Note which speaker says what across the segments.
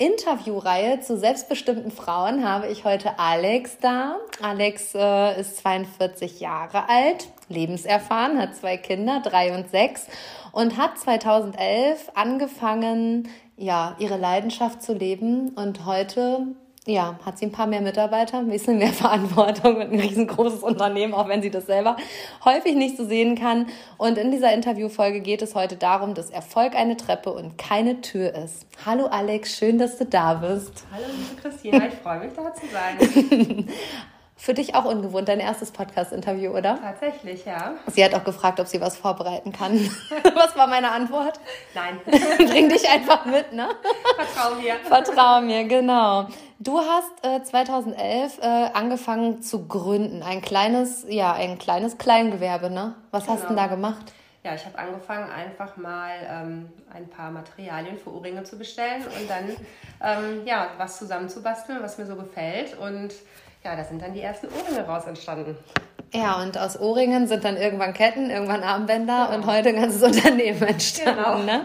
Speaker 1: Interviewreihe zu selbstbestimmten Frauen habe ich heute Alex da. Alex äh, ist 42 Jahre alt, lebenserfahren, hat zwei Kinder, drei und sechs und hat 2011 angefangen, ja, ihre Leidenschaft zu leben und heute ja, hat sie ein paar mehr Mitarbeiter, ein bisschen mehr Verantwortung und ein riesengroßes Unternehmen, auch wenn sie das selber häufig nicht so sehen kann. Und in dieser Interviewfolge geht es heute darum, dass Erfolg eine Treppe und keine Tür ist. Hallo Alex, schön, dass du da bist.
Speaker 2: Hallo liebe Christina, ich freue mich da zu sein.
Speaker 1: Für dich auch ungewohnt, dein erstes Podcast-Interview, oder?
Speaker 2: Tatsächlich, ja.
Speaker 1: Sie hat auch gefragt, ob sie was vorbereiten kann. was war meine Antwort?
Speaker 2: Nein.
Speaker 1: Bring dich einfach mit, ne?
Speaker 2: Vertrau mir.
Speaker 1: Vertrau mir, genau. Du hast äh, 2011 äh, angefangen zu gründen, ein kleines, ja, ein kleines Kleingewerbe, ne? Was genau. hast du denn da genau. gemacht?
Speaker 2: Ja, ich habe angefangen, einfach mal ähm, ein paar Materialien für Ohrringe zu bestellen und dann ähm, ja, was zusammenzubasteln, was mir so gefällt. Und ja, da sind dann die ersten Ohrringe raus entstanden.
Speaker 1: Ja, und aus Ohrringen sind dann irgendwann Ketten, irgendwann Armbänder genau. und heute ein ganzes Unternehmen entstanden. Genau. Ne?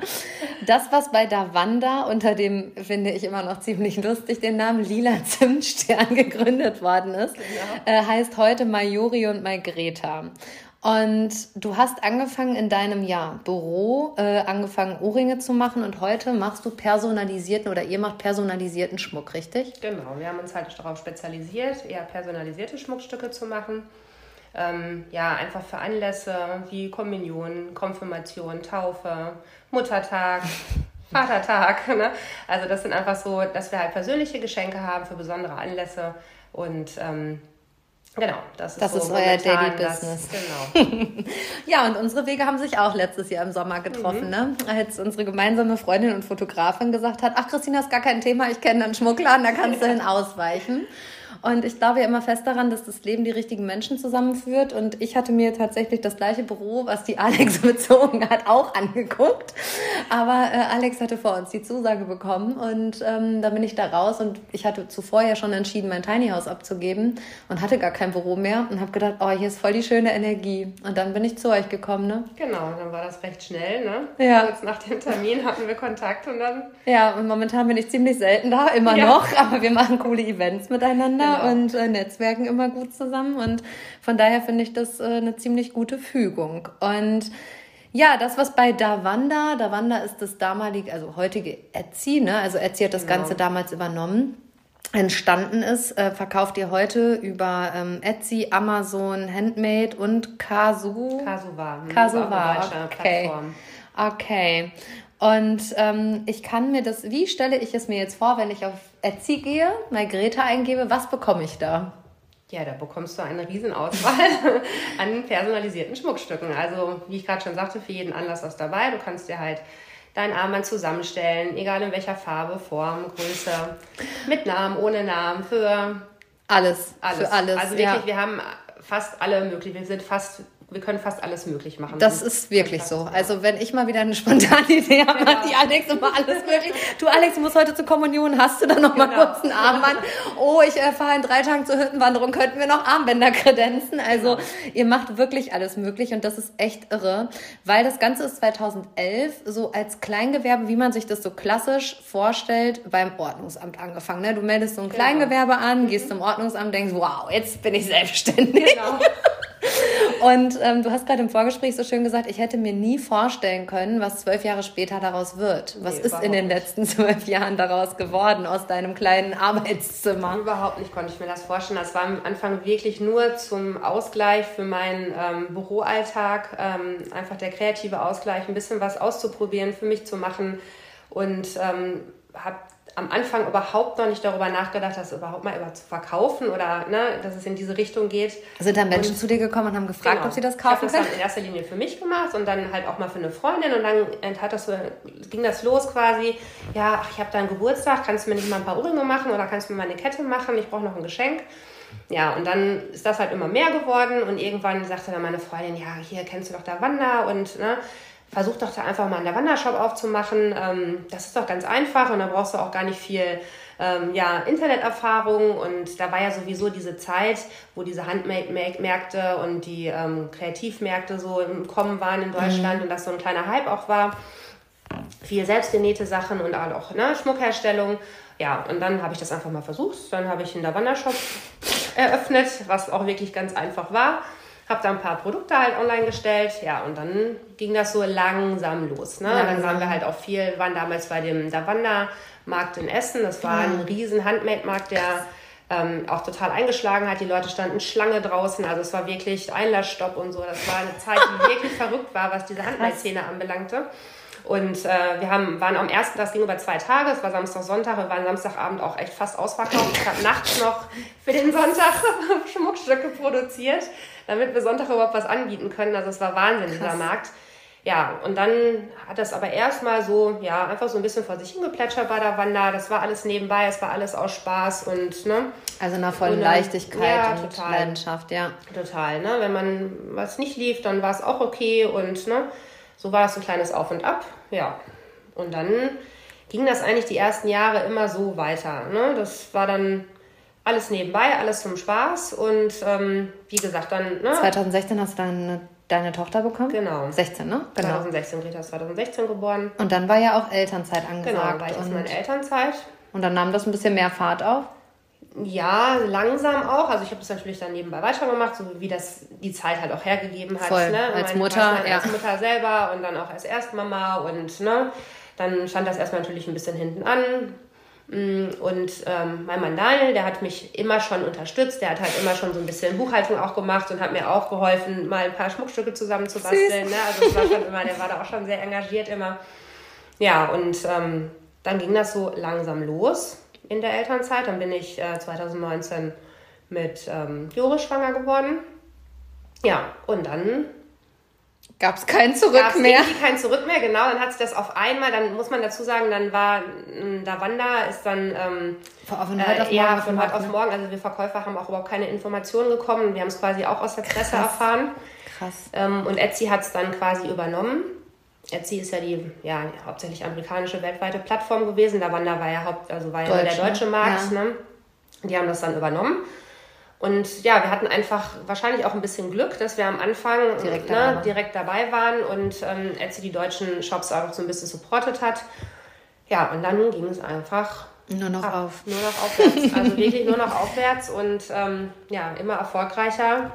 Speaker 1: Das, was bei Davanda unter dem, finde ich immer noch ziemlich lustig, den Namen Lila Zimtstern gegründet worden ist, genau. äh, heißt heute Majori und Margreta. Und du hast angefangen in deinem Jahr Büro, äh, angefangen Ohrringe zu machen und heute machst du personalisierten oder ihr macht personalisierten Schmuck, richtig?
Speaker 2: Genau, wir haben uns halt darauf spezialisiert, eher personalisierte Schmuckstücke zu machen. Ähm, ja, einfach für Anlässe wie Kommunion, Konfirmation, Taufe, Muttertag, Vatertag. Ne? Also das sind einfach so, dass wir halt persönliche Geschenke haben für besondere Anlässe und ähm, Genau,
Speaker 1: das ist, das so ist euer Daily-Business. Genau. ja, und unsere Wege haben sich auch letztes Jahr im Sommer getroffen, mhm. ne? Als unsere gemeinsame Freundin und Fotografin gesagt hat, ach Christina, ist gar kein Thema, ich kenne einen Schmuckladen, da kannst du hin ausweichen. Und ich glaube ja immer fest daran, dass das Leben die richtigen Menschen zusammenführt. Und ich hatte mir tatsächlich das gleiche Büro, was die Alex bezogen hat, auch angeguckt. Aber äh, Alex hatte vor uns die Zusage bekommen und ähm, da bin ich da raus. Und ich hatte zuvor ja schon entschieden, mein Tiny House abzugeben und hatte gar kein Büro mehr und habe gedacht, oh, hier ist voll die schöne Energie. Und dann bin ich zu euch gekommen, ne?
Speaker 2: Genau, dann war das recht schnell, ne? Ja. Kurz nach dem Termin hatten wir Kontakt und dann.
Speaker 1: Ja, und momentan bin ich ziemlich selten da, immer ja. noch, aber wir machen coole Events miteinander genau. Und äh, netzwerken immer gut zusammen. Und von daher finde ich das äh, eine ziemlich gute Fügung. Und ja, das, was bei Davanda, Davanda ist das damalige, also heutige Etsy, ne? also Etsy hat das genau. Ganze damals übernommen, entstanden ist, äh, verkauft ihr heute über ähm, Etsy, Amazon, Handmade und Kasu.
Speaker 2: Kasuwa.
Speaker 1: Kasuwa, okay. Plattform. Okay. Und ähm, ich kann mir das, wie stelle ich es mir jetzt vor, wenn ich auf Etsy gehe, Margreta eingebe, was bekomme ich da?
Speaker 2: Ja, da bekommst du eine Riesenauswahl an personalisierten Schmuckstücken. Also, wie ich gerade schon sagte, für jeden Anlass was dabei. Du kannst dir halt dein Armband zusammenstellen, egal in welcher Farbe, Form, Größe, mit Namen, ohne Namen, für
Speaker 1: alles. alles. Für alles.
Speaker 2: Also wirklich, ja. wir haben fast alle möglich. Wir sind fast wir können fast alles möglich machen.
Speaker 1: Das ist wirklich so. Also wenn ich mal wieder eine spontane Idee habe, macht die Alex immer alles möglich. Du Alex, du musst heute zur Kommunion, hast du dann noch mal genau. kurz einen Armband? Oh, ich äh, fahre in drei Tagen zur Hüttenwanderung, könnten wir noch Armbänder kredenzen? Also genau. ihr macht wirklich alles möglich und das ist echt irre, weil das Ganze ist 2011 so als Kleingewerbe, wie man sich das so klassisch vorstellt, beim Ordnungsamt angefangen. Ne? Du meldest so ein genau. Kleingewerbe an, mhm. gehst zum Ordnungsamt, denkst, wow, jetzt bin ich selbstständig. Genau. Und ähm, du hast gerade im Vorgespräch so schön gesagt, ich hätte mir nie vorstellen können, was zwölf Jahre später daraus wird. Was nee, ist in den letzten zwölf Jahren daraus geworden aus deinem kleinen Arbeitszimmer?
Speaker 2: Überhaupt nicht konnte ich mir das vorstellen. Das war am Anfang wirklich nur zum Ausgleich für meinen ähm, Büroalltag, ähm, einfach der kreative Ausgleich, ein bisschen was auszuprobieren, für mich zu machen und ähm, habe am Anfang überhaupt noch nicht darüber nachgedacht, das überhaupt mal über zu verkaufen oder ne, dass es in diese Richtung geht.
Speaker 1: Sind dann Menschen und, zu dir gekommen und haben gefragt, genau. ob sie das kaufen
Speaker 2: ich können? Ich habe das dann in erster Linie für mich gemacht und dann halt auch mal für eine Freundin und dann hat das so, ging das los quasi, ja, ach, ich habe da einen Geburtstag, kannst du mir nicht mal ein paar Ohrringe machen oder kannst du mir mal eine Kette machen, ich brauche noch ein Geschenk. Ja, und dann ist das halt immer mehr geworden und irgendwann sagte dann meine Freundin, ja, hier kennst du doch da Wander und ne, versuch doch da einfach mal einen Lavandershop aufzumachen. Ähm, das ist doch ganz einfach und da brauchst du auch gar nicht viel ähm, ja, Interneterfahrung und da war ja sowieso diese Zeit, wo diese Handmade-Märkte und die ähm, Kreativmärkte so im Kommen waren in Deutschland mhm. und das so ein kleiner Hype auch war. Viel selbstgenähte Sachen und auch ne, Schmuckherstellung. Ja, und dann habe ich das einfach mal versucht. Dann habe ich einen Lavandershop eröffnet, was auch wirklich ganz einfach war habe da ein paar Produkte halt online gestellt, ja, und dann ging das so langsam los. Ne? Langsam. Dann waren wir halt auch viel, waren damals bei dem Davanda-Markt in Essen. Das war ein riesen Handmade-Markt, der ähm, auch total eingeschlagen hat. Die Leute standen Schlange draußen, also es war wirklich Einlassstopp und so. Das war eine Zeit, die wirklich verrückt war, was diese Handmade-Szene anbelangte. Und äh, wir haben, waren am ersten, das ging über zwei Tage, es war Samstag, Sonntag, wir waren Samstagabend auch echt fast ausverkauft. Ich habe nachts noch für den Sonntag Schmuckstücke produziert, damit wir Sonntag überhaupt was anbieten können. Also es war Wahnsinn, Krass. dieser Markt. Ja, und dann hat das aber erstmal so, ja, einfach so ein bisschen vor sich hingeplätschert bei der Wander. Das war alles nebenbei, es war alles aus Spaß und, ne?
Speaker 1: Also einer vollen Leichtigkeit ja, und total. Leidenschaft, ja.
Speaker 2: Total, ne? Wenn man was nicht lief, dann war es auch okay und, ne? So war das ein kleines Auf und Ab, ja. Und dann ging das eigentlich die ersten Jahre immer so weiter. Ne? Das war dann alles nebenbei, alles zum Spaß und ähm, wie gesagt dann.
Speaker 1: Ne? 2016 hast du dann deine Tochter bekommen?
Speaker 2: Genau.
Speaker 1: 16, ne?
Speaker 2: Genau. 2016, Greta ist 2016 geboren.
Speaker 1: Und dann war ja auch Elternzeit angesagt.
Speaker 2: Genau, war jetzt meine Elternzeit.
Speaker 1: Und dann nahm das ein bisschen mehr Fahrt auf?
Speaker 2: Ja, langsam auch. Also ich habe das natürlich dann nebenbei weitergemacht, so wie das die Zeit halt auch hergegeben hat.
Speaker 1: Voll. Ne? Als Mutter,
Speaker 2: ja. Als Mutter selber und dann auch als Erstmama und ne, dann stand das erstmal natürlich ein bisschen hinten an. Mm, und ähm, mein Mann Daniel, der hat mich immer schon unterstützt, der hat halt immer schon so ein bisschen Buchhaltung auch gemacht und hat mir auch geholfen, mal ein paar Schmuckstücke zusammenzubasteln. Ne? Also es war schon immer, der war da auch schon sehr engagiert immer. Ja, und ähm, dann ging das so langsam los in der Elternzeit. Dann bin ich äh, 2019 mit ähm, Joris schwanger geworden. Ja, und dann
Speaker 1: Gab es kein Zurück gab's mehr?
Speaker 2: Irgendwie kein Zurück mehr, genau. Dann hat sich das auf einmal, dann muss man dazu sagen, dann war Davanda ist dann ähm, von heute auf morgen, ja, von heute auf morgen. Also wir Verkäufer haben auch überhaupt keine Informationen bekommen. Wir haben es quasi auch aus der Presse Krass. erfahren. Krass. Ähm, und Etsy hat es dann quasi übernommen. Etsy ist ja die ja, hauptsächlich amerikanische weltweite Plattform gewesen. Davanda war ja Haupt, also war ja der deutsche Markt. Ja. Ne? Die haben das dann übernommen. Und ja, wir hatten einfach wahrscheinlich auch ein bisschen Glück, dass wir am Anfang direkt, ne, dabei, direkt dabei waren und ähm, Etsy die deutschen Shops auch so ein bisschen supportet hat. Ja, und dann ging es einfach
Speaker 1: nur noch ab, auf.
Speaker 2: Nur noch aufwärts. Also wirklich nur noch aufwärts und ähm, ja, immer erfolgreicher.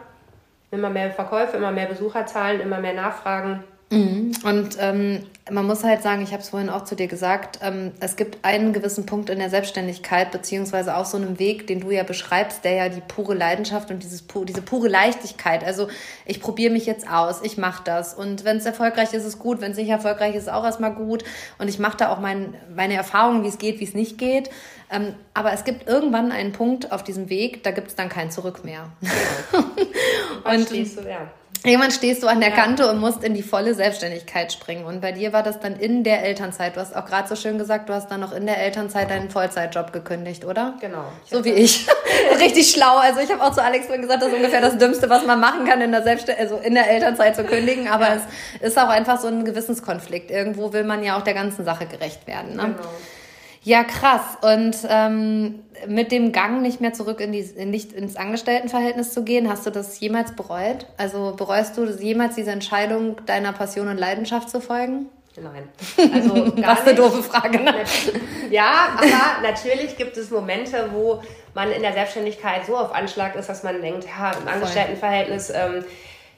Speaker 2: Immer mehr Verkäufe, immer mehr Besucherzahlen, immer mehr Nachfragen.
Speaker 1: Mhm. Und ähm, man muss halt sagen, ich habe es vorhin auch zu dir gesagt, ähm, es gibt einen gewissen Punkt in der Selbstständigkeit, beziehungsweise auch so einen Weg, den du ja beschreibst, der ja die pure Leidenschaft und dieses, diese pure Leichtigkeit, also ich probiere mich jetzt aus, ich mache das und wenn es erfolgreich ist, ist es gut, wenn es nicht erfolgreich ist, ist auch erstmal gut und ich mache da auch mein, meine Erfahrungen, wie es geht, wie es nicht geht. Ähm, aber es gibt irgendwann einen Punkt auf diesem Weg, da gibt es dann kein Zurück mehr. und, du, ja. Irgendwann stehst du an der. Kante und musst in die volle Selbstständigkeit springen. Und bei dir war das dann in der Elternzeit. Du hast auch gerade so schön gesagt, du hast dann noch in der Elternzeit deinen Vollzeitjob gekündigt, oder?
Speaker 2: Genau.
Speaker 1: So wie ich. Richtig schlau. Also ich habe auch zu Alex vorhin gesagt, das ist ungefähr das Dümmste, was man machen kann, in der Selbstständigkeit, also in der Elternzeit zu kündigen. Aber ja. es ist auch einfach so ein Gewissenskonflikt. Irgendwo will man ja auch der ganzen Sache gerecht werden. Ne? Genau. Ja, krass. Und ähm, mit dem Gang nicht mehr zurück in die, nicht ins Angestelltenverhältnis zu gehen, hast du das jemals bereut? Also bereust du jemals diese Entscheidung, deiner Passion und Leidenschaft zu folgen?
Speaker 2: Nein.
Speaker 1: Also gar Was eine doofe Frage, ne?
Speaker 2: Ja, aber natürlich gibt es Momente, wo man in der Selbstständigkeit so auf Anschlag ist, dass man denkt, ja, im Angestelltenverhältnis ähm,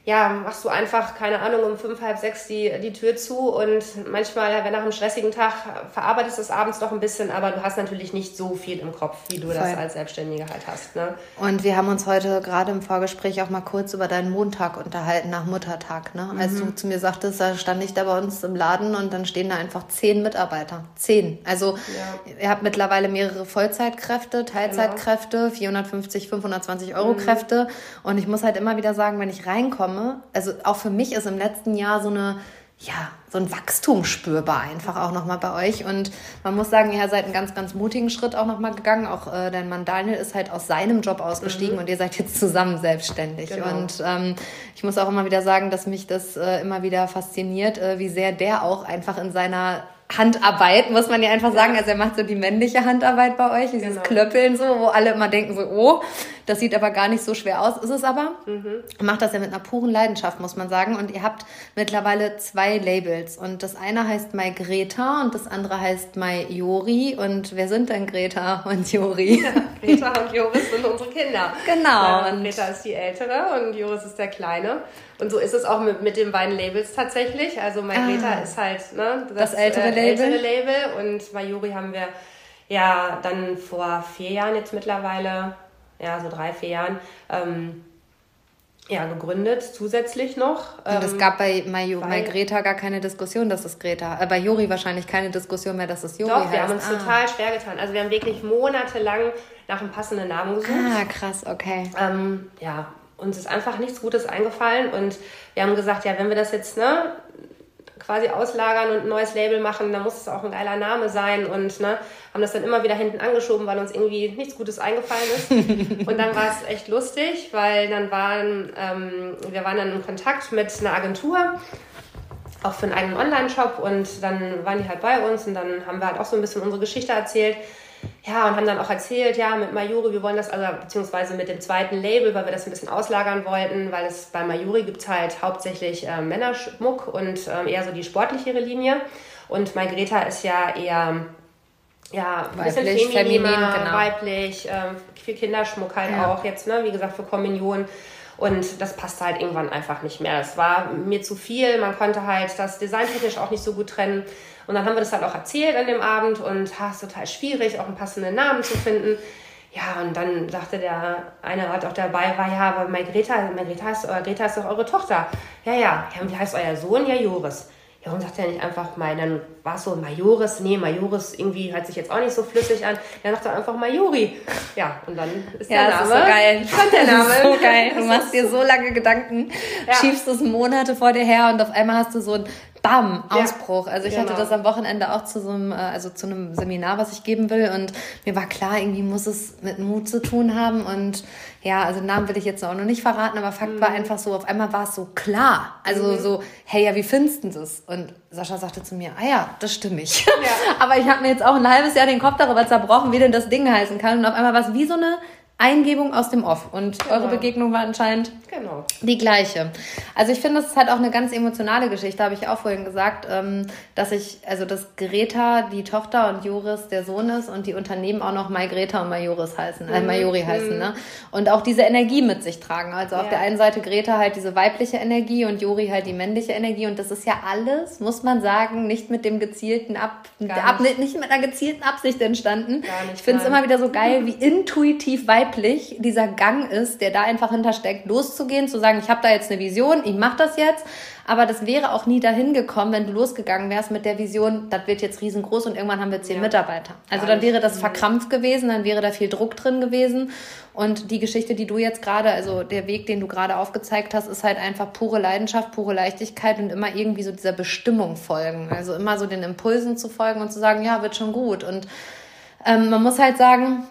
Speaker 2: ja, machst du einfach, keine Ahnung, um fünf, halb sechs die, die Tür zu und manchmal, wenn nach einem stressigen Tag, verarbeitest du es abends doch ein bisschen, aber du hast natürlich nicht so viel im Kopf, wie du Voll. das als Selbstständiger halt hast. Ne?
Speaker 1: Und wir haben uns heute gerade im Vorgespräch auch mal kurz über deinen Montag unterhalten, nach Muttertag. Ne? Als mhm. du zu mir sagtest, da stand ich da bei uns im Laden und dann stehen da einfach zehn Mitarbeiter. Zehn. Also ja. ihr habt mittlerweile mehrere Vollzeitkräfte, Teilzeitkräfte, genau. 450, 520 Euro mhm. Kräfte. Und ich muss halt immer wieder sagen, wenn ich reinkomme, komme. Also auch für mich ist im letzten Jahr so eine ja, so ein Wachstum spürbar einfach auch nochmal bei euch. Und man muss sagen, ihr seid einen ganz, ganz mutigen Schritt auch nochmal gegangen. Auch äh, dein Mann Daniel ist halt aus seinem Job ausgestiegen mhm. und ihr seid jetzt zusammen selbstständig. Genau. Und ähm, ich muss auch immer wieder sagen, dass mich das äh, immer wieder fasziniert, äh, wie sehr der auch einfach in seiner Handarbeit, muss man ja einfach sagen. Also er macht so die männliche Handarbeit bei euch, dieses genau. Klöppeln so, wo alle immer denken so, oh, das sieht aber gar nicht so schwer aus, ist es aber. Mhm. Macht das ja mit einer puren Leidenschaft, muss man sagen. Und ihr habt mittlerweile zwei Labels. Und das eine heißt My Greta und das andere heißt My Jori. Und wer sind denn Greta und Jori?
Speaker 2: Greta und Joris sind unsere Kinder.
Speaker 1: Genau.
Speaker 2: und Greta ist die Ältere und Joris ist der Kleine. Und so ist es auch mit, mit den beiden Labels tatsächlich. Also Margreta ah, ist halt ne,
Speaker 1: das, das ältere, äh, Label.
Speaker 2: ältere Label und Majuri haben wir ja dann vor vier Jahren jetzt mittlerweile, ja so drei, vier Jahren, ähm, ja, gegründet, zusätzlich noch.
Speaker 1: Und es ähm, gab bei Margreta gar keine Diskussion, dass es Greta, äh, bei Juri wahrscheinlich keine Diskussion mehr, dass es Juri
Speaker 2: Doch, wir haben uns ah. total schwer getan. Also wir haben wirklich monatelang nach einem passenden Namen gesucht.
Speaker 1: Ah, krass, okay.
Speaker 2: Ähm, ja, uns ist einfach nichts Gutes eingefallen und wir haben gesagt, ja, wenn wir das jetzt ne, quasi auslagern und ein neues Label machen, dann muss es auch ein geiler Name sein und ne, haben das dann immer wieder hinten angeschoben, weil uns irgendwie nichts Gutes eingefallen ist. und dann war es echt lustig, weil dann waren, ähm, wir waren dann in Kontakt mit einer Agentur, auch für einen eigenen Online-Shop und dann waren die halt bei uns und dann haben wir halt auch so ein bisschen unsere Geschichte erzählt ja, und haben dann auch erzählt, ja, mit Mayuri, wir wollen das, also beziehungsweise mit dem zweiten Label, weil wir das ein bisschen auslagern wollten, weil es bei Mayuri gibt es halt hauptsächlich äh, Männerschmuck und äh, eher so die sportlichere Linie. Und Margreta ist ja eher ja, ein bisschen weiblich, feminin, genau. weiblich, äh, viel Kinderschmuck halt ja. auch jetzt, ne, wie gesagt, für Kommunion. Und das passte halt irgendwann einfach nicht mehr. Es war mir zu viel, man konnte halt das designtechnisch auch nicht so gut trennen. Und dann haben wir das halt auch erzählt an dem Abend und ha, ist total schwierig, auch einen passenden Namen zu finden. Ja, und dann sagte der eine Ort auch dabei war, ja, aber Margreta, Margreta ist, Greta ist doch eure Tochter. Ja, ja, ja, und wie heißt euer Sohn? Ja, Joris. Ja, warum sagt er nicht einfach mal, dann war es so Majoris, nee, Majoris irgendwie hört sich jetzt auch nicht so flüssig an. Dann sagt er einfach Majori. Ja, und dann ist
Speaker 1: ja,
Speaker 2: der Name.
Speaker 1: Ja, so geil.
Speaker 2: Kommt der Name.
Speaker 1: so geil. Du machst dir so lange Gedanken, ja. schiebst es Monate vor dir her und auf einmal hast du so ein Bam, Ausbruch. Ja, also ich genau. hatte das am Wochenende auch zu so einem, äh, also zu einem Seminar, was ich geben will und mir war klar, irgendwie muss es mit Mut zu tun haben und ja, also Namen will ich jetzt auch noch nicht verraten, aber Fakt mhm. war einfach so, auf einmal war es so klar. Also mhm. so, hey, ja, wie findest du das? Und Sascha sagte zu mir, ah ja, das stimme ich. Ja. aber ich habe mir jetzt auch ein halbes Jahr den Kopf darüber zerbrochen, wie denn das Ding heißen kann und auf einmal war es wie so eine Eingebung aus dem Off. Und genau. eure Begegnung war anscheinend
Speaker 2: genau.
Speaker 1: die gleiche. Also ich finde, es ist halt auch eine ganz emotionale Geschichte, habe ich auch vorhin gesagt, ähm, dass ich, also dass Greta die Tochter und Joris der Sohn ist und die Unternehmen auch noch Mai Greta und Majoris heißen, äh, mhm. Majori heißen, ne? Und auch diese Energie mit sich tragen. Also auf ja. der einen Seite Greta halt diese weibliche Energie und Jori halt die männliche Energie. Und das ist ja alles, muss man sagen, nicht mit dem gezielten Ab, Ab nicht. nicht mit einer gezielten Absicht entstanden. Nicht, ich finde es immer wieder so geil, wie intuitiv weiblich weiblich dieser Gang ist, der da einfach hintersteckt, loszugehen, zu sagen, ich habe da jetzt eine Vision, ich mache das jetzt. Aber das wäre auch nie dahin gekommen, wenn du losgegangen wärst mit der Vision, das wird jetzt riesengroß und irgendwann haben wir zehn ja. Mitarbeiter. Also dann wäre das verkrampft gewesen, dann wäre da viel Druck drin gewesen. Und die Geschichte, die du jetzt gerade, also der Weg, den du gerade aufgezeigt hast, ist halt einfach pure Leidenschaft, pure Leichtigkeit und immer irgendwie so dieser Bestimmung folgen. Also immer so den Impulsen zu folgen und zu sagen, ja, wird schon gut. Und ähm, man muss halt sagen,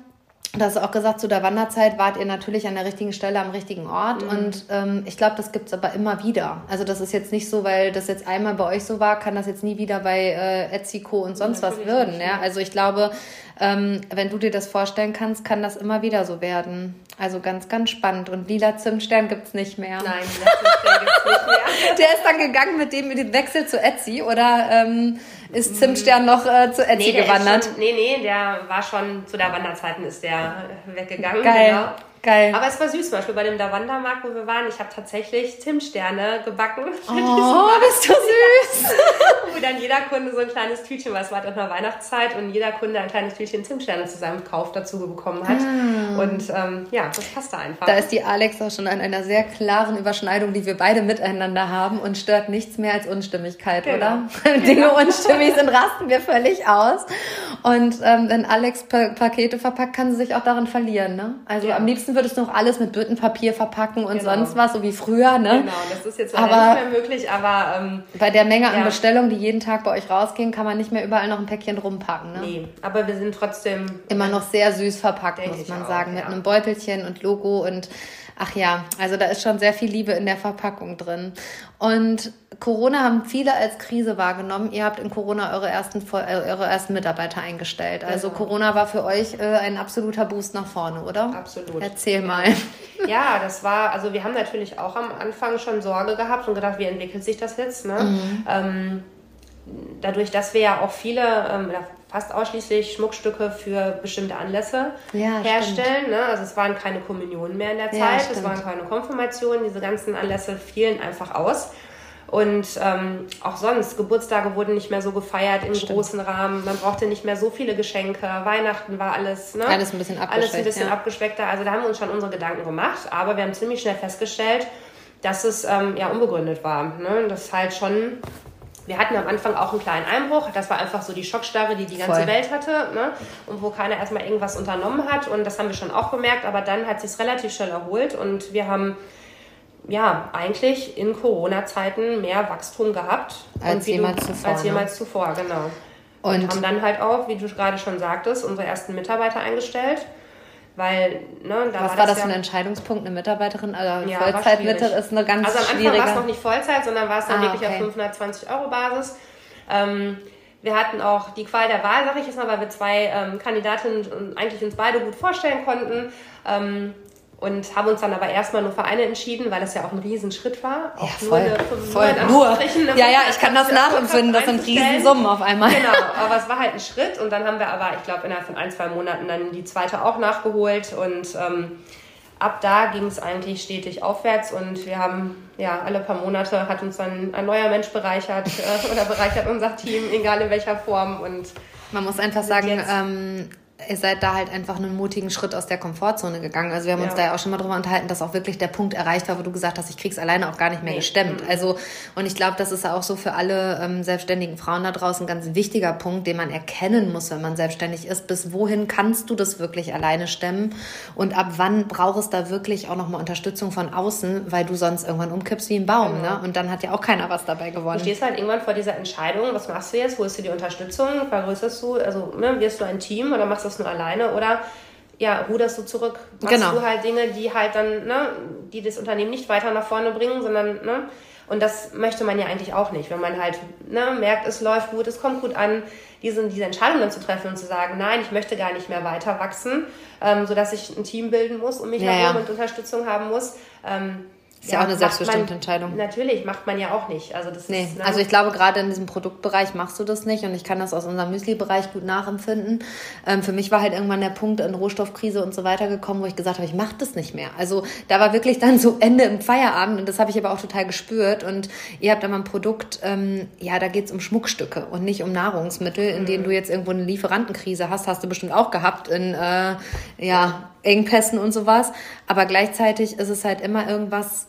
Speaker 1: Du hast auch gesagt, zu der Wanderzeit wart ihr natürlich an der richtigen Stelle am richtigen Ort. Mhm. Und ähm, ich glaube, das gibt's aber immer wieder. Also das ist jetzt nicht so, weil das jetzt einmal bei euch so war, kann das jetzt nie wieder bei äh, Etsy.co und sonst natürlich was werden. Ja? Also ich glaube, ähm, wenn du dir das vorstellen kannst, kann das immer wieder so werden. Also ganz, ganz spannend. Und lila Zimtstern gibt's nicht mehr.
Speaker 2: Nein, lila Zimtstern gibt's nicht mehr.
Speaker 1: Der ist dann gegangen mit dem, mit dem Wechsel zu Etsy oder ähm, ist Zimtstern noch äh, zu Etsy
Speaker 2: nee,
Speaker 1: gewandert?
Speaker 2: Schon, nee, nee, der war schon zu der Wanderzeiten ist der weggegangen.
Speaker 1: Geil. Genau. Geil.
Speaker 2: Aber es war süß, zum Beispiel bei dem Lavanda-Markt, wo wir waren. Ich habe tatsächlich Zimtsterne gebacken.
Speaker 1: Oh, bist du süß.
Speaker 2: wo dann jeder Kunde so ein kleines Tütchen, was war in der Weihnachtszeit, und jeder Kunde ein kleines Tütchen Zimtsterne zu seinem Kauf dazu bekommen hat. Ah. Und ähm, ja, das passte einfach.
Speaker 1: Da ist die Alex auch schon an einer sehr klaren Überschneidung, die wir beide miteinander haben und stört nichts mehr als Unstimmigkeit, genau. oder? Wenn Dinge genau. unstimmig sind, rasten wir völlig aus. Und ähm, wenn Alex pa Pakete verpackt, kann sie sich auch darin verlieren. Ne? Also ja. am liebsten liebsten würdest du noch alles mit Büttenpapier verpacken und genau. sonst was, so wie früher, ne?
Speaker 2: Genau, das ist jetzt aber, nicht mehr möglich, aber... Ähm,
Speaker 1: bei der Menge an ja. Bestellungen, die jeden Tag bei euch rausgehen, kann man nicht mehr überall noch ein Päckchen rumpacken, ne?
Speaker 2: Nee, aber wir sind trotzdem...
Speaker 1: Immer noch sehr süß verpackt, muss man sagen, auch, mit ja. einem Beutelchen und Logo und Ach ja, also da ist schon sehr viel Liebe in der Verpackung drin. Und Corona haben viele als Krise wahrgenommen. Ihr habt in Corona eure ersten, äh, eure ersten Mitarbeiter eingestellt. Also genau. Corona war für euch äh, ein absoluter Boost nach vorne, oder?
Speaker 2: Absolut.
Speaker 1: Erzähl mal.
Speaker 2: Ja, das war, also wir haben natürlich auch am Anfang schon Sorge gehabt und gedacht, wie entwickelt sich das jetzt? Ne? Mhm. Ähm, dadurch, dass wir ja auch viele, ähm, fast ausschließlich Schmuckstücke für bestimmte Anlässe ja, herstellen. Ne? Also es waren keine Kommunionen mehr in der Zeit, ja, es waren keine Konfirmationen, diese ganzen Anlässe fielen einfach aus. Und ähm, auch sonst, Geburtstage wurden nicht mehr so gefeiert im stimmt. großen Rahmen. Man brauchte nicht mehr so viele Geschenke. Weihnachten war alles, ne?
Speaker 1: Alles ein bisschen abgeschwächt.
Speaker 2: Alles ein bisschen ja. abgeschweckter. Also da haben wir uns schon unsere Gedanken gemacht. Aber wir haben ziemlich schnell festgestellt, dass es ähm, ja unbegründet war. Ne? Das halt schon wir hatten am Anfang auch einen kleinen Einbruch. Das war einfach so die Schockstarre, die die ganze Voll. Welt hatte ne? und wo keiner erstmal irgendwas unternommen hat. Und das haben wir schon auch gemerkt. Aber dann hat sich relativ schnell erholt und wir haben ja eigentlich in Corona-Zeiten mehr Wachstum gehabt
Speaker 1: als jemals du, zuvor.
Speaker 2: Als ne? jemals ne? zuvor, genau. Und, und haben dann halt auch, wie du gerade schon sagtest, unsere ersten Mitarbeiter eingestellt. Weil, ne,
Speaker 1: da Was war das, das für ein Entscheidungspunkt, eine Mitarbeiterin? Also ja, Vollzeitmitte ist eine ganz
Speaker 2: Also am
Speaker 1: Anfang schwierige...
Speaker 2: war es noch nicht Vollzeit, sondern war es dann ah, wirklich okay. auf 520 Euro Basis. Ähm, wir hatten auch die Qual der Wahl, sag ich jetzt mal, weil wir zwei ähm, Kandidatinnen eigentlich uns beide gut vorstellen konnten. Ähm, und haben uns dann aber erstmal nur für eine entschieden, weil das ja auch ein Riesenschritt war.
Speaker 1: Auch ja, voll. Nur, eine, voll. nur. Ja, ja, ich kann das nachempfinden. Das sind Riesensummen auf einmal.
Speaker 2: Genau, aber es war halt ein Schritt und dann haben wir aber, ich glaube, innerhalb von ein, zwei Monaten dann die zweite auch nachgeholt und ähm, ab da ging es eigentlich stetig aufwärts und wir haben ja alle paar Monate hat uns dann ein neuer Mensch bereichert äh, oder bereichert unser Team, egal in welcher Form und
Speaker 1: man muss einfach sagen, ähm, ihr seid da halt einfach einen mutigen Schritt aus der Komfortzone gegangen. Also wir haben ja. uns da ja auch schon mal drüber unterhalten, dass auch wirklich der Punkt erreicht war, wo du gesagt hast, ich krieg's alleine auch gar nicht mehr nee. gestemmt. Mhm. Also und ich glaube, das ist auch so für alle ähm, selbstständigen Frauen da draußen ein ganz wichtiger Punkt, den man erkennen muss, wenn man selbstständig ist. Bis wohin kannst du das wirklich alleine stemmen und ab wann braucht es da wirklich auch nochmal Unterstützung von außen, weil du sonst irgendwann umkippst wie ein Baum, genau. ne? Und dann hat ja auch keiner was dabei gewonnen.
Speaker 2: Du stehst halt irgendwann vor dieser Entscheidung, was machst du jetzt? Wo ist du die Unterstützung? Vergrößerst du, also ne, wirst du ein Team oder machst du das nur alleine oder ja, ruderst du zurück, machst genau. du halt Dinge, die halt dann, ne, die das Unternehmen nicht weiter nach vorne bringen, sondern, ne, und das möchte man ja eigentlich auch nicht, wenn man halt ne, merkt, es läuft gut, es kommt gut an, diese, diese Entscheidung dann zu treffen und zu sagen, nein, ich möchte gar nicht mehr weiter wachsen, ähm, sodass ich ein Team bilden muss und mich ja, herum ja. und Unterstützung haben muss. Ähm,
Speaker 1: ist ja, ja auch eine selbstbestimmte man, Entscheidung.
Speaker 2: Natürlich, macht man ja auch nicht. Also, das
Speaker 1: nee. Ist, ne? also ich glaube, gerade in diesem Produktbereich machst du das nicht und ich kann das aus unserem Müsli-Bereich gut nachempfinden. Ähm, für mich war halt irgendwann der Punkt in Rohstoffkrise und so weiter gekommen, wo ich gesagt habe, ich mache das nicht mehr. Also da war wirklich dann so Ende im Feierabend und das habe ich aber auch total gespürt. Und ihr habt aber ein Produkt, ähm, ja, da geht es um Schmuckstücke und nicht um Nahrungsmittel, in denen mhm. du jetzt irgendwo eine Lieferantenkrise hast, hast du bestimmt auch gehabt in äh, ja, Engpässen und sowas. Aber gleichzeitig ist es halt immer irgendwas,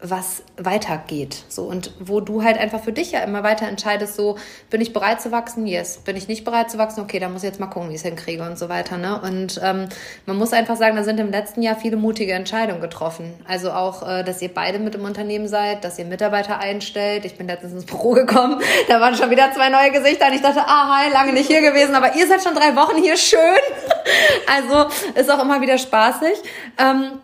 Speaker 1: was weitergeht. So und wo du halt einfach für dich ja immer weiter entscheidest, so bin ich bereit zu wachsen? Yes. Bin ich nicht bereit zu wachsen? Okay, dann muss ich jetzt mal gucken, wie ich es hinkriege und so weiter. Ne? Und ähm, man muss einfach sagen, da sind im letzten Jahr viele mutige Entscheidungen getroffen. Also auch, äh, dass ihr beide mit im Unternehmen seid, dass ihr Mitarbeiter einstellt. Ich bin letztens ins Büro gekommen, da waren schon wieder zwei neue Gesichter und ich dachte, ah, hi, lange nicht hier gewesen, aber ihr seid schon drei Wochen hier, schön. also ist auch immer wieder spaßig. Ähm,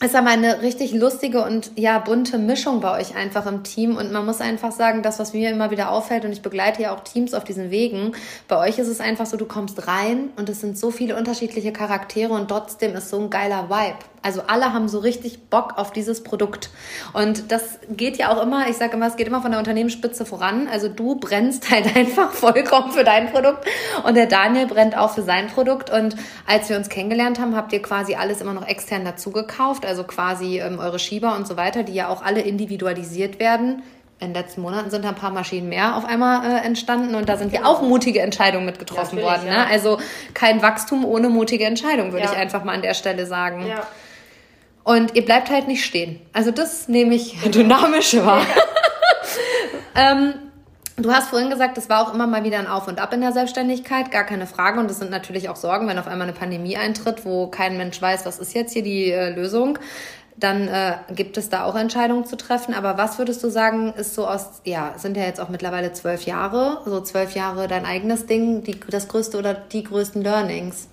Speaker 1: ist aber eine richtig lustige und ja bunte Mischung bei euch einfach im Team und man muss einfach sagen, das was mir immer wieder auffällt und ich begleite ja auch Teams auf diesen Wegen, bei euch ist es einfach so, du kommst rein und es sind so viele unterschiedliche Charaktere und trotzdem ist so ein geiler Vibe. Also alle haben so richtig Bock auf dieses Produkt. Und das geht ja auch immer, ich sage immer, es geht immer von der Unternehmensspitze voran. Also du brennst halt einfach vollkommen für dein Produkt und der Daniel brennt auch für sein Produkt. Und als wir uns kennengelernt haben, habt ihr quasi alles immer noch extern dazu gekauft, also quasi ähm, eure Schieber und so weiter, die ja auch alle individualisiert werden in den letzten Monaten sind da ein paar Maschinen mehr auf einmal äh, entstanden und da sind ja auch mutige Entscheidungen mit getroffen worden. Ne? Ja. Also kein Wachstum ohne mutige Entscheidung, würde ja. ich einfach mal an der Stelle sagen. Ja. Und ihr bleibt halt nicht stehen. Also das nehme ich dynamisch wahr. ähm, Du hast vorhin gesagt, es war auch immer mal wieder ein Auf und Ab in der Selbstständigkeit, gar keine Frage. Und das sind natürlich auch Sorgen, wenn auf einmal eine Pandemie eintritt, wo kein Mensch weiß, was ist jetzt hier die äh, Lösung. Dann äh, gibt es da auch Entscheidungen zu treffen. Aber was würdest du sagen, ist so aus, ja, sind ja jetzt auch mittlerweile zwölf Jahre, so zwölf Jahre dein eigenes Ding, die, das größte oder die größten Learnings?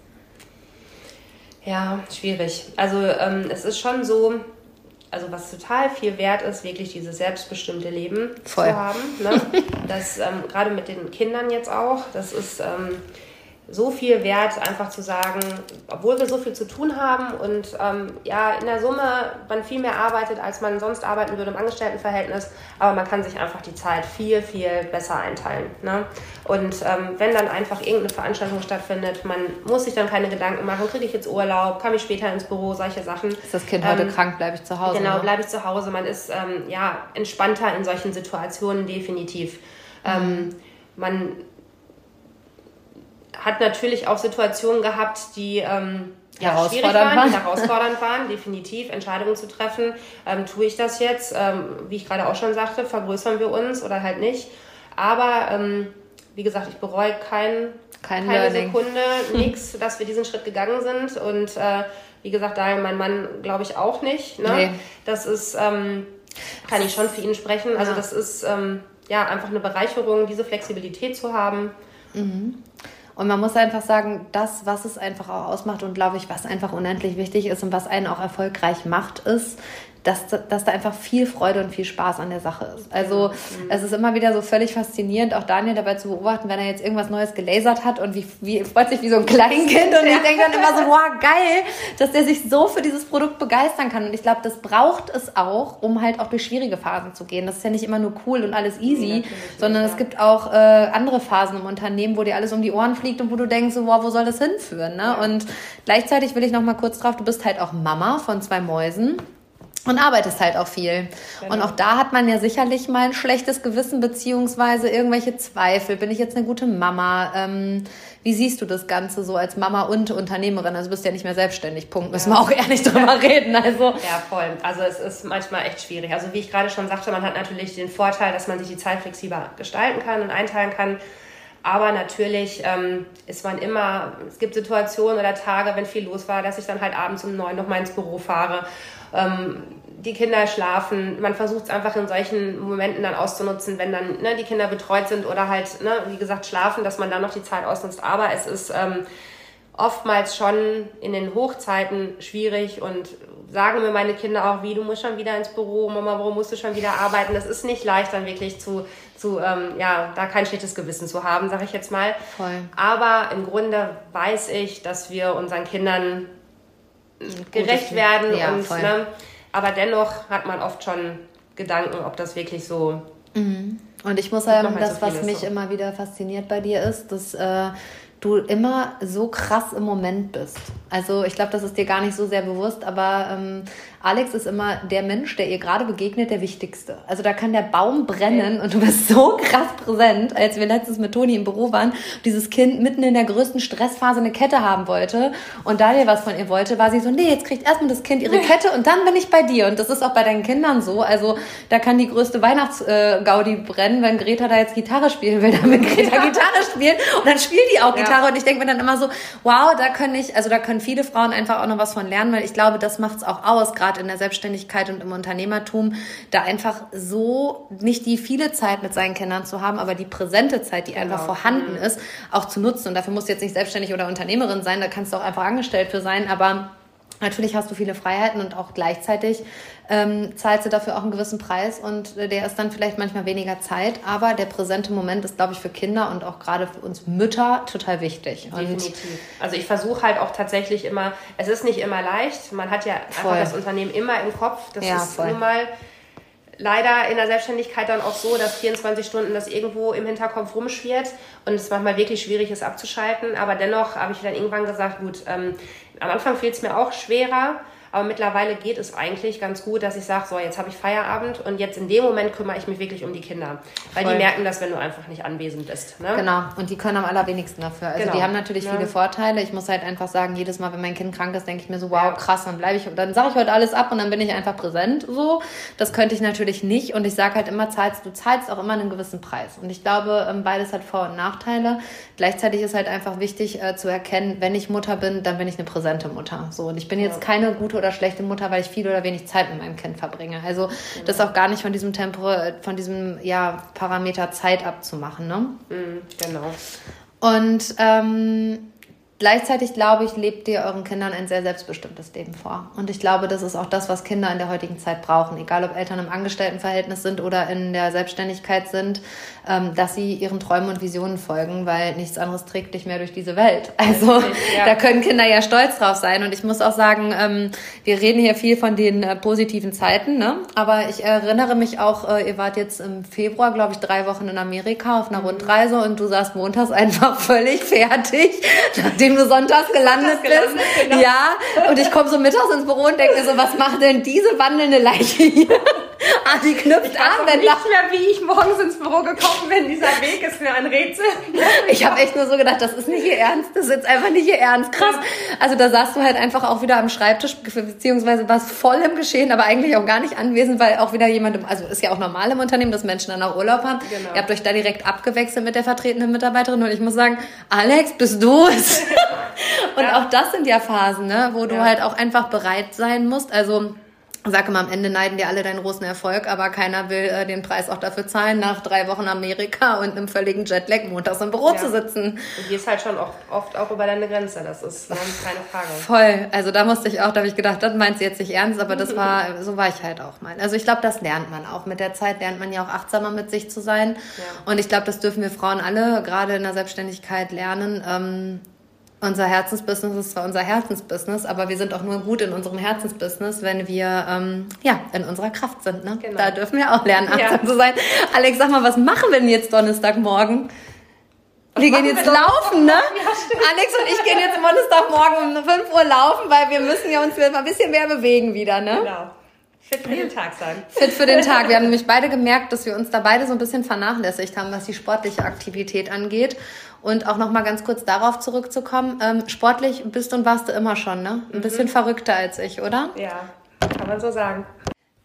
Speaker 2: Ja, schwierig. Also ähm, es ist schon so, also was total viel wert ist, wirklich dieses selbstbestimmte Leben Voll. zu haben. Ne? Das ähm, gerade mit den Kindern jetzt auch, das ist ähm, so viel wert, einfach zu sagen, obwohl wir so viel zu tun haben und ähm, ja, in der Summe man viel mehr arbeitet, als man sonst arbeiten würde im Angestelltenverhältnis, aber man kann sich einfach die Zeit viel, viel besser einteilen. Ne? Und ähm, wenn dann einfach irgendeine Veranstaltung stattfindet, man muss sich dann keine Gedanken machen, kriege ich jetzt Urlaub, komme ich später ins Büro, solche Sachen.
Speaker 1: Ist das Kind heute ähm, krank, bleibe ich zu Hause?
Speaker 2: Genau, ne? bleibe ich zu Hause. Man ist ähm, ja entspannter in solchen Situationen, definitiv. Ähm, mhm. man hat natürlich auch Situationen gehabt, die ähm, ja, herausfordernd waren, waren. Die herausfordernd waren, definitiv Entscheidungen zu treffen. Ähm, tue ich das jetzt? Ähm, wie ich gerade auch schon sagte, vergrößern wir uns oder halt nicht. Aber ähm, wie gesagt, ich bereue kein, kein keine Learning. Sekunde, nichts, dass wir diesen Schritt gegangen sind. Und äh, wie gesagt, da mein Mann glaube ich auch nicht. Ne? Nee. Das ist, ähm, kann ich schon für ihn sprechen. Also das ist ähm, ja einfach eine Bereicherung, diese Flexibilität zu haben.
Speaker 1: Mhm. Und man muss einfach sagen, das, was es einfach auch ausmacht und glaube ich, was einfach unendlich wichtig ist und was einen auch erfolgreich macht, ist, dass, dass da einfach viel Freude und viel Spaß an der Sache ist. Also mhm. es ist immer wieder so völlig faszinierend, auch Daniel dabei zu beobachten, wenn er jetzt irgendwas Neues gelasert hat und wie, wie freut sich wie so ein Kleinkind und ich denke dann immer so, wow, geil, dass der sich so für dieses Produkt begeistern kann. Und ich glaube, das braucht es auch, um halt auch durch schwierige Phasen zu gehen. Das ist ja nicht immer nur cool und alles easy, sondern es gibt auch äh, andere Phasen im Unternehmen, wo dir alles um die Ohren fliegt und wo du denkst, so, wow, wo soll das hinführen? Ne? Und gleichzeitig will ich noch mal kurz drauf, du bist halt auch Mama von zwei Mäusen und arbeitest halt auch viel. Genau. Und auch da hat man ja sicherlich mal ein schlechtes Gewissen beziehungsweise irgendwelche Zweifel. Bin ich jetzt eine gute Mama? Ähm, wie siehst du das Ganze so als Mama und Unternehmerin? Also bist ja nicht mehr selbstständig, Punkt. Müssen ja. wir auch ehrlich drüber reden. Also.
Speaker 2: Ja, voll. Also es ist manchmal echt schwierig. Also wie ich gerade schon sagte, man hat natürlich den Vorteil, dass man sich die Zeit flexibler gestalten kann und einteilen kann. Aber natürlich ähm, ist man immer, es gibt Situationen oder Tage, wenn viel los war, dass ich dann halt abends um neun noch mal ins Büro fahre ähm, die Kinder schlafen. Man versucht es einfach in solchen Momenten dann auszunutzen, wenn dann ne, die Kinder betreut sind oder halt, ne, wie gesagt, schlafen, dass man dann noch die Zeit ausnutzt. Aber es ist ähm, oftmals schon in den Hochzeiten schwierig und sagen mir meine Kinder auch, wie, du musst schon wieder ins Büro, Mama, warum musst du schon wieder arbeiten? Das ist nicht leicht, dann wirklich zu, zu ähm, ja, da kein schlechtes Gewissen zu haben, sage ich jetzt mal. Voll. Aber im Grunde weiß ich, dass wir unseren Kindern gerecht werden. Ja, und, ne, aber dennoch hat man oft schon Gedanken, ob das wirklich so.
Speaker 1: Mhm. Und ich muss sagen, das, so was mich so. immer wieder fasziniert bei dir ist, dass äh, du immer so krass im Moment bist. Also ich glaube, das ist dir gar nicht so sehr bewusst, aber ähm, Alex ist immer der Mensch, der ihr gerade begegnet, der Wichtigste. Also da kann der Baum brennen und du bist so krass präsent, als wir letztens mit Toni im Büro waren, dieses Kind mitten in der größten Stressphase eine Kette haben wollte und Daniel was von ihr wollte, war sie so, nee, jetzt kriegt erstmal das Kind ihre Kette und dann bin ich bei dir. Und das ist auch bei deinen Kindern so. Also da kann die größte Weihnachtsgaudi brennen, wenn Greta da jetzt Gitarre spielen will, dann will Greta Gitarre spielen und dann spielt die auch Gitarre. Ja. Und ich denke mir dann immer so, wow, da können ich, also da können viele Frauen einfach auch noch was von lernen, weil ich glaube, das macht es auch aus, gerade gerade in der Selbstständigkeit und im Unternehmertum, da einfach so nicht die viele Zeit mit seinen Kindern zu haben, aber die präsente Zeit, die genau. einfach vorhanden mhm. ist, auch zu nutzen. Und dafür musst du jetzt nicht selbstständig oder Unternehmerin sein, da kannst du auch einfach angestellt für sein, aber Natürlich hast du viele Freiheiten und auch gleichzeitig ähm, zahlst du dafür auch einen gewissen Preis und äh, der ist dann vielleicht manchmal weniger Zeit, aber der präsente Moment ist, glaube ich, für Kinder und auch gerade für uns Mütter total wichtig.
Speaker 2: Definitiv. also ich versuche halt auch tatsächlich immer, es ist nicht immer leicht, man hat ja voll. einfach das Unternehmen immer im Kopf, das ja, ist voll. nun mal leider in der Selbstständigkeit dann auch so, dass 24 Stunden das irgendwo im Hinterkopf rumschwirrt und es manchmal wirklich schwierig ist abzuschalten. Aber dennoch habe ich dann irgendwann gesagt, gut, ähm, am Anfang fiel es mir auch schwerer, Aber mittlerweile geht es eigentlich ganz gut, dass ich sage, so, jetzt habe ich Feierabend und jetzt in dem Moment kümmere ich mich wirklich um die Kinder. Weil Voll. die merken das, wenn du einfach nicht anwesend bist. Ne?
Speaker 1: Genau, und die können am allerwenigsten dafür. Also genau. die haben natürlich ja. viele Vorteile. Ich muss halt einfach sagen, jedes Mal, wenn mein Kind krank ist, denke ich mir so, wow, ja. krass, dann bleibe ich, dann sage ich heute alles ab und dann bin ich einfach präsent. So, das könnte ich natürlich nicht. Und ich sage halt immer, zahlst, du zahlst auch immer einen gewissen Preis. Und ich glaube, ähm, beides hat Vor- und Nachteile. Gleichzeitig ist halt einfach wichtig äh, zu erkennen, wenn ich Mutter bin, dann bin ich eine präsente Mutter. So, und ich bin jetzt keine gute oder schlechte Mutter, weil ich viel oder wenig Zeit mit meinem Kind verbringe. Also genau. das auch gar nicht von diesem Tempo, von diesem ja, Parameter Zeit abzumachen. Ne?
Speaker 2: Mhm, genau.
Speaker 1: Und ähm, Gleichzeitig, glaube ich, lebt ihr euren Kindern ein sehr selbstbestimmtes Leben vor. Und ich glaube, das ist auch das, was Kinder in der heutigen Zeit brauchen. Egal, ob Eltern im Angestelltenverhältnis sind oder in der Selbstständigkeit sind, ähm, dass sie ihren Träumen und Visionen folgen, weil nichts anderes trägt dich mehr durch diese Welt. Also ja. da können Kinder ja stolz drauf sein. Und ich muss auch sagen, ähm, wir reden hier viel von den äh, positiven Zeiten, ne? aber ich erinnere mich auch, äh, ihr wart jetzt im Februar, glaube ich, drei Wochen in Amerika auf einer mhm. Rundreise und du saßt montags einfach völlig fertig, nachdem du sonntags gelandet bist. Gelandet, genau. Ja, und ich komme so mittags ins Büro und denke mir so, was macht denn diese wandelnde Leiche hier? Ah, die knüpft
Speaker 2: ich an. Ich weiß nicht mehr, wie ich morgens ins Büro gekommen bin. Dieser Weg ist mir ein Rätsel.
Speaker 1: ich habe echt nur so gedacht, das ist nicht ihr Ernst. Das ist jetzt einfach nicht ihr Ernst. Krass. Also da saßt du halt einfach auch wieder am Schreibtisch, beziehungsweise warst voll im Geschehen, aber eigentlich auch gar nicht anwesend, weil auch wieder jemand, im, also ist ja auch normal im Unternehmen, dass Menschen dann auch Urlaub haben. Genau. Ihr habt euch da direkt abgewechselt mit der vertretenen Mitarbeiterin und ich muss sagen, Alex, bist du es? und ja. auch das sind ja Phasen, ne, wo du ja. halt auch einfach bereit sein musst. Also sag immer, am Ende neiden dir alle deinen großen Erfolg, aber keiner will äh, den Preis auch dafür zahlen, nach drei Wochen Amerika und einem völligen Jetlag montags im Büro ja. zu sitzen.
Speaker 2: Du gehst halt schon auch oft auch über deine Grenze, das ist keine Frage.
Speaker 1: Voll, also da musste ich auch, da habe ich gedacht, das meint sie jetzt nicht ernst, aber das war, so war ich halt auch mal. Also ich glaube, das lernt man auch. Mit der Zeit lernt man ja auch achtsamer mit sich zu sein. Ja. Und ich glaube, das dürfen wir Frauen alle, gerade in der Selbstständigkeit, lernen. Ähm, unser Herzensbusiness ist zwar unser Herzensbusiness, aber wir sind auch nur gut in unserem Herzensbusiness, wenn wir ähm, ja in unserer Kraft sind. Ne? Genau. Da dürfen wir auch lernen, achtsam ja. zu sein. Alex, sag mal, was machen wir denn jetzt Donnerstagmorgen? Was wir gehen jetzt wir laufen, ne? Ja, Alex und ich gehen jetzt Donnerstagmorgen um 5 Uhr laufen, weil wir müssen ja uns mal ein bisschen mehr bewegen wieder, ne?
Speaker 2: Genau. Fit für den Tag sein.
Speaker 1: Fit für den Tag. Wir haben nämlich beide gemerkt, dass wir uns da beide so ein bisschen vernachlässigt haben, was die sportliche Aktivität angeht. Und auch noch mal ganz kurz darauf zurückzukommen. Ähm, sportlich bist und warst du immer schon, ne? Ein mhm. bisschen verrückter als ich, oder?
Speaker 2: Ja, kann man so sagen.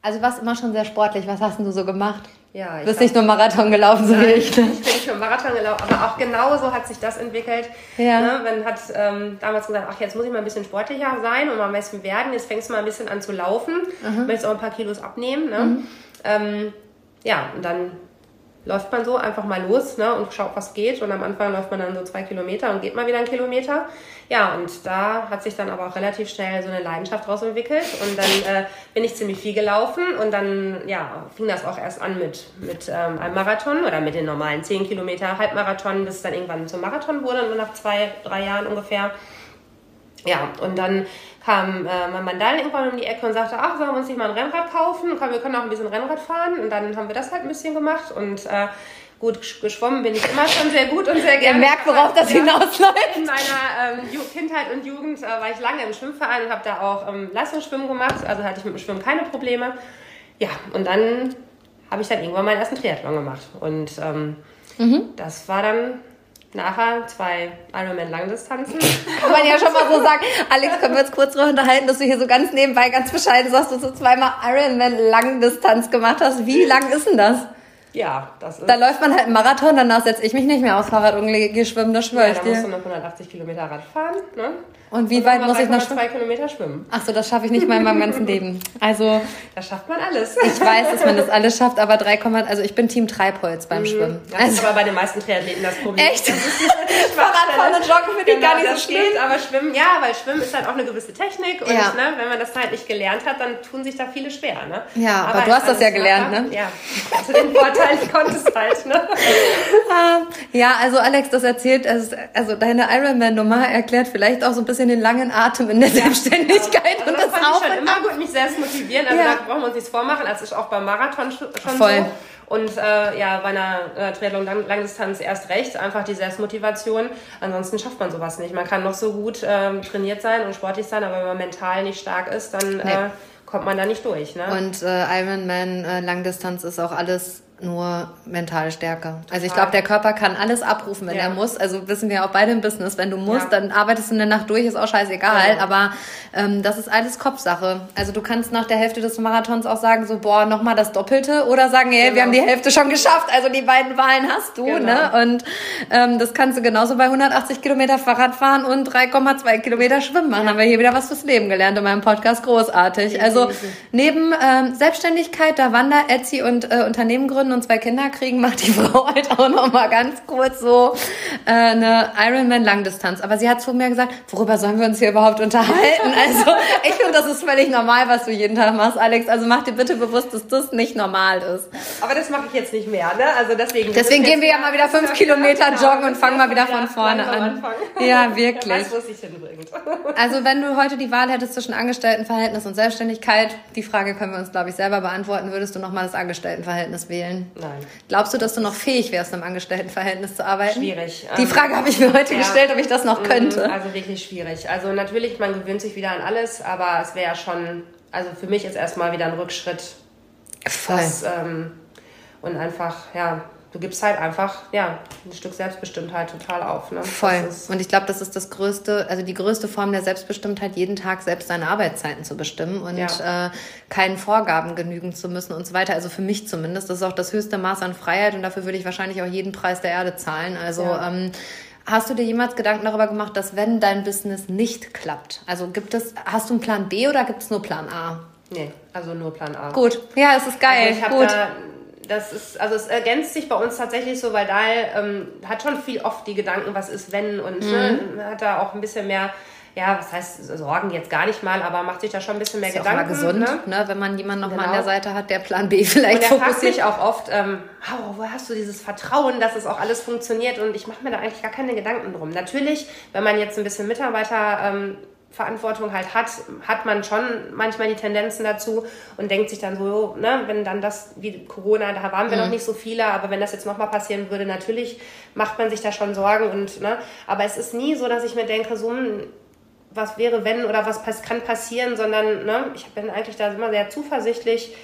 Speaker 1: Also warst immer schon sehr sportlich. Was hast denn du so gemacht? Ja, ich bist nicht nur Marathon gelaufen, so
Speaker 2: wie ich. Ne? Ich bin nicht nur Marathon gelaufen, aber auch genauso hat sich das entwickelt. Ja. Ne? Man hat ähm, damals gesagt, ach, jetzt muss ich mal ein bisschen sportlicher sein und mal ein bisschen werden. Jetzt fängst du mal ein bisschen an zu laufen. Mhm. Möchtest auch ein paar Kilos abnehmen. Ne? Mhm. Ähm, ja, und dann läuft man so einfach mal los ne, und schaut, was geht. Und am Anfang läuft man dann so zwei Kilometer und geht mal wieder einen Kilometer. Ja, und da hat sich dann aber auch relativ schnell so eine Leidenschaft draus entwickelt. Und dann äh, bin ich ziemlich viel gelaufen und dann ja, fing das auch erst an mit, mit ähm, einem Marathon oder mit den normalen 10 Kilometer Halbmarathon, bis es dann irgendwann zum Marathon wurde, nur nach zwei, drei Jahren ungefähr. Ja, und dann kam äh, mein Mann dann irgendwann um die Ecke und sagte, ach, sollen wir uns nicht mal ein Rennrad kaufen? Komm, wir können auch ein bisschen Rennrad fahren. Und dann haben wir das halt ein bisschen gemacht und äh, gut geschwommen bin ich immer schon sehr gut und sehr gerne.
Speaker 1: Ihr merkt, worauf das ja, hinausläuft.
Speaker 2: In meiner ähm, Kindheit und Jugend äh, war ich lange im Schwimmverein und habe da auch ähm, Leistungsschwimmen gemacht. Also hatte ich mit dem Schwimmen keine Probleme. Ja, und dann habe ich dann irgendwann meinen ersten Triathlon gemacht. Und ähm, mhm. das war dann nachher zwei Ironman-Langdistanzen.
Speaker 1: Kann man ja schon mal so sagen. Alex, können wir uns kurz darüber unterhalten, dass du hier so ganz nebenbei, ganz bescheiden sagst, dass du zweimal Ironman-Langdistanz gemacht hast. Wie lang ist denn das?
Speaker 2: Ja, das ist.
Speaker 1: Da läuft man halt einen Marathon, danach setze ich mich nicht mehr aufs Fahrrad und gehe schwimmen, das schwöre
Speaker 2: ja, ich dir. Da musst du noch 180 Kilometer Rad fahren, ne?
Speaker 1: Und wie und weit muss ich noch
Speaker 2: schwimmen? Zwei Kilometer schwimmen.
Speaker 1: Ach so, das schaffe ich nicht mal in meinem ganzen Leben. Also.
Speaker 2: Das schafft man alles.
Speaker 1: Ich weiß, dass man das alles schafft, aber 3, also ich bin Team Treibholz beim mhm. Schwimmen.
Speaker 2: Das also, ist aber bei den meisten Triathleten das Problem.
Speaker 1: Echt? Fahrradfahren und Joggen finde ich genau, gar nicht so schlimm. Geht,
Speaker 2: aber Schwimmen, ja, weil Schwimmen ist halt auch eine gewisse Technik und ja. ne, wenn man das halt nicht gelernt hat, dann tun sich da viele schwer. Ne?
Speaker 1: Ja, aber, aber du hast das ja gelernt, ne?
Speaker 2: Ja, also den Vorteil, ich konnte es halt. Ne?
Speaker 1: Ah, ja, also Alex, das erzählt, also deine Ironman-Nummer erklärt vielleicht auch so ein bisschen den langen Atem in der ja, Selbstständigkeit
Speaker 2: genau. und, das, das fand ich schon immer gut, mich selbst motivieren. Also ja. da brauchen wir uns nichts vormachen. als ich auch beim Marathon schon
Speaker 1: Voll.
Speaker 2: so. Und äh, ja, bei einer äh, Triathlon-Langdistanz erst recht, einfach die Selbstmotivation. Ansonsten schafft man sowas nicht. Man kann noch so gut ähm, trainiert sein und sportlich sein, aber wenn man mental nicht stark ist, dann nee. äh, kommt man da nicht durch. Ne?
Speaker 1: Und äh, Ironman äh, Langdistanz ist auch alles nur mentale Stärke. Also ich glaube, der Körper kann alles abrufen, wenn ja. er muss. Also wissen wir auch beide im Business. Wenn du musst, ja. dann arbeitest du eine Nacht durch, ist auch scheißegal. Ja. Aber ähm, das ist alles Kopfsache. Also du kannst nach der Hälfte des Marathons auch sagen, so boah, nochmal das Doppelte oder sagen, hey, genau. wir haben die Hälfte schon geschafft. Also die beiden Wahlen hast du. Genau. Ne? Und ähm, das kannst du genauso bei 180 Kilometer Fahrrad fahren und 3,2 Kilometer schwimmen machen. Haben wir hier wieder was fürs Leben gelernt in meinem Podcast. Großartig. Also neben ähm, Selbstständigkeit, da Wander, Etsy und äh, Unternehmen gründen, gründen und zwei Kinder kriegen, macht die Frau halt auch noch mal ganz kurz so äh, eine Ironman Langdistanz. Aber sie hat zu mir gesagt, worüber sollen wir uns hier überhaupt unterhalten? Also ich finde, das ist völlig normal, was du jeden Tag machst, Alex. Also mach dir bitte bewusst, dass das nicht normal ist.
Speaker 2: Aber das mache ich jetzt nicht mehr, ne? Also deswegen.
Speaker 1: Deswegen gehen wir ja mal wieder fünf Kilometer joggen und fangen mal wieder von vorne an. Ja, wirklich. Weiß, hinbringt. Also wenn du heute die Wahl hättest zwischen Angestelltenverhältnis und Selbstständigkeit, die Frage können wir uns, glaube ich, selber beantworten, würdest du nochmal das Angestelltenverhältnis wählen? Nein.
Speaker 2: Nein.
Speaker 1: Glaubst du, dass du noch fähig wärst, im Angestelltenverhältnis zu arbeiten?
Speaker 2: Schwierig.
Speaker 1: Die Frage habe ich mir heute ja. gestellt, ob ich das noch könnte.
Speaker 2: Also wirklich schwierig. Also natürlich, man gewöhnt sich wieder an alles, aber es wäre schon, also für mich ist erstmal wieder ein Rückschritt.
Speaker 1: Voll. Das,
Speaker 2: ähm, und einfach, ja, du gibst halt einfach, ja, ein Stück Selbstbestimmtheit total auf. Ne?
Speaker 1: Voll. Und ich glaube, das ist das größte, also die größte Form der Selbstbestimmtheit, jeden Tag selbst seine Arbeitszeiten zu bestimmen und ja. äh, keinen Vorgaben genügen zu müssen und so weiter. Also für mich zumindest. Das ist auch das höchste Maß an Freiheit und dafür würde ich wahrscheinlich auch jeden Preis der Erde zahlen. Also ja. ähm, Hast du dir jemals Gedanken darüber gemacht, dass wenn dein Business nicht klappt, also gibt es, hast du einen Plan B oder gibt es nur Plan A?
Speaker 2: Nee, also nur Plan A.
Speaker 1: Gut, ja, es ist geil.
Speaker 2: Also ich
Speaker 1: Gut.
Speaker 2: Da das ist, also es ergänzt sich bei uns tatsächlich so, weil da ähm, hat schon viel oft die Gedanken, was ist wenn und ne, mhm. ne, hat da auch ein bisschen mehr, ja, was heißt Sorgen jetzt gar nicht mal, aber macht sich da schon ein bisschen mehr ist Gedanken.
Speaker 1: Ist mal gesund, ne? ne? wenn man jemanden noch genau. an der Seite hat, der Plan B vielleicht und
Speaker 2: der fokussiert. mich auch oft, ähm, oh, wo hast du dieses Vertrauen, dass es auch alles funktioniert und ich mache mir da eigentlich gar keine Gedanken drum. Natürlich, wenn man jetzt ein bisschen Mitarbeiter ähm, Verantwortung halt hat, hat man schon manchmal die Tendenzen dazu und denkt sich dann so, ne, wenn dann das wie Corona, da waren wir mhm. noch nicht so viele, aber wenn das jetzt nochmal passieren würde, natürlich macht man sich da schon Sorgen und, ne, aber es ist nie so, dass ich mir denke, so, hm, was wäre wenn oder was kann passieren, sondern, ne, ich bin eigentlich da immer sehr zuversichtlich,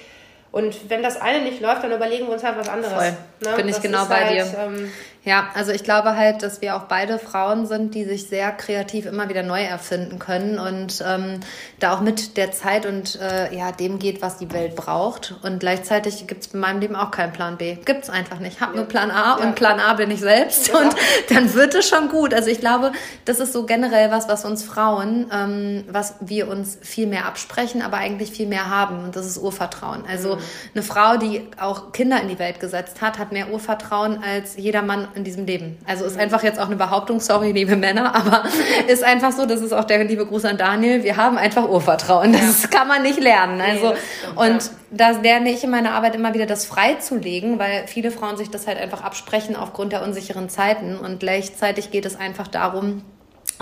Speaker 2: und wenn das eine nicht läuft, dann überlegen wir uns halt was anderes. Voll.
Speaker 1: Ne? Bin ich genau bei halt, dir. Ähm, ja, also ich glaube halt, dass wir auch beide Frauen sind, die sich sehr kreativ immer wieder neu erfinden können und ähm, da auch mit der Zeit und äh, ja dem geht, was die Welt braucht. Und gleichzeitig gibt es in meinem Leben auch keinen Plan B. Gibt es einfach nicht. Ich habe ja. nur Plan A ja. und Plan A bin ich selbst ja. und dann wird es schon gut. Also ich glaube, das ist so generell was, was uns Frauen, ähm, was wir uns viel mehr absprechen, aber eigentlich viel mehr haben und das ist Urvertrauen. Also mhm. eine Frau, die auch Kinder in die Welt gesetzt hat, hat mehr Urvertrauen als jeder Mann in diesem Leben. Also ist einfach jetzt auch eine Behauptung, sorry, liebe Männer, aber ist einfach so, das ist auch der liebe Gruß an Daniel, wir haben einfach Urvertrauen. Das ja. kann man nicht lernen. Also, nee, stimmt, und ja. da lerne ich in meiner Arbeit immer wieder, das freizulegen, weil viele Frauen sich das halt einfach absprechen aufgrund der unsicheren Zeiten und gleichzeitig geht es einfach darum,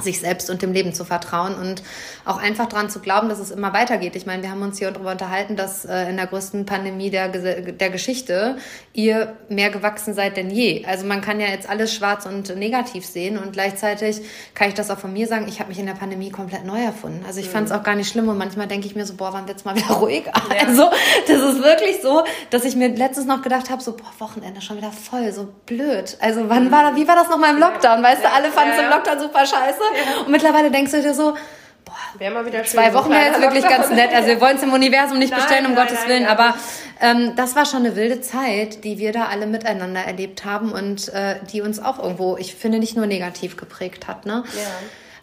Speaker 1: sich selbst und dem Leben zu vertrauen und auch einfach daran zu glauben, dass es immer weitergeht. Ich meine, wir haben uns hier darüber unterhalten, dass äh, in der größten Pandemie der, der Geschichte ihr mehr gewachsen seid denn je. Also man kann ja jetzt alles schwarz und negativ sehen und gleichzeitig kann ich das auch von mir sagen, ich habe mich in der Pandemie komplett neu erfunden. Also ich mhm. fand es auch gar nicht schlimm und manchmal denke ich mir so, boah, wann wird's mal wieder ruhig? Ja. Also das ist wirklich so, dass ich mir letztens noch gedacht habe, so, boah, Wochenende schon wieder voll, so blöd. Also wann mhm. war, wie war das noch mal im Lockdown? Weißt ja. du, alle fanden es ja, im Lockdown super scheiße ja. Und mittlerweile denkst du dir so, boah,
Speaker 2: Wäre mal wieder
Speaker 1: zwei Wochen wäre jetzt wirklich ganz nett. Also wir wollen es im Universum nicht nein, bestellen, um nein, Gottes nein, Willen, aber ähm, das war schon eine wilde Zeit, die wir da alle miteinander erlebt haben und äh, die uns auch irgendwo, ich finde, nicht nur negativ geprägt hat. Ne? Ja.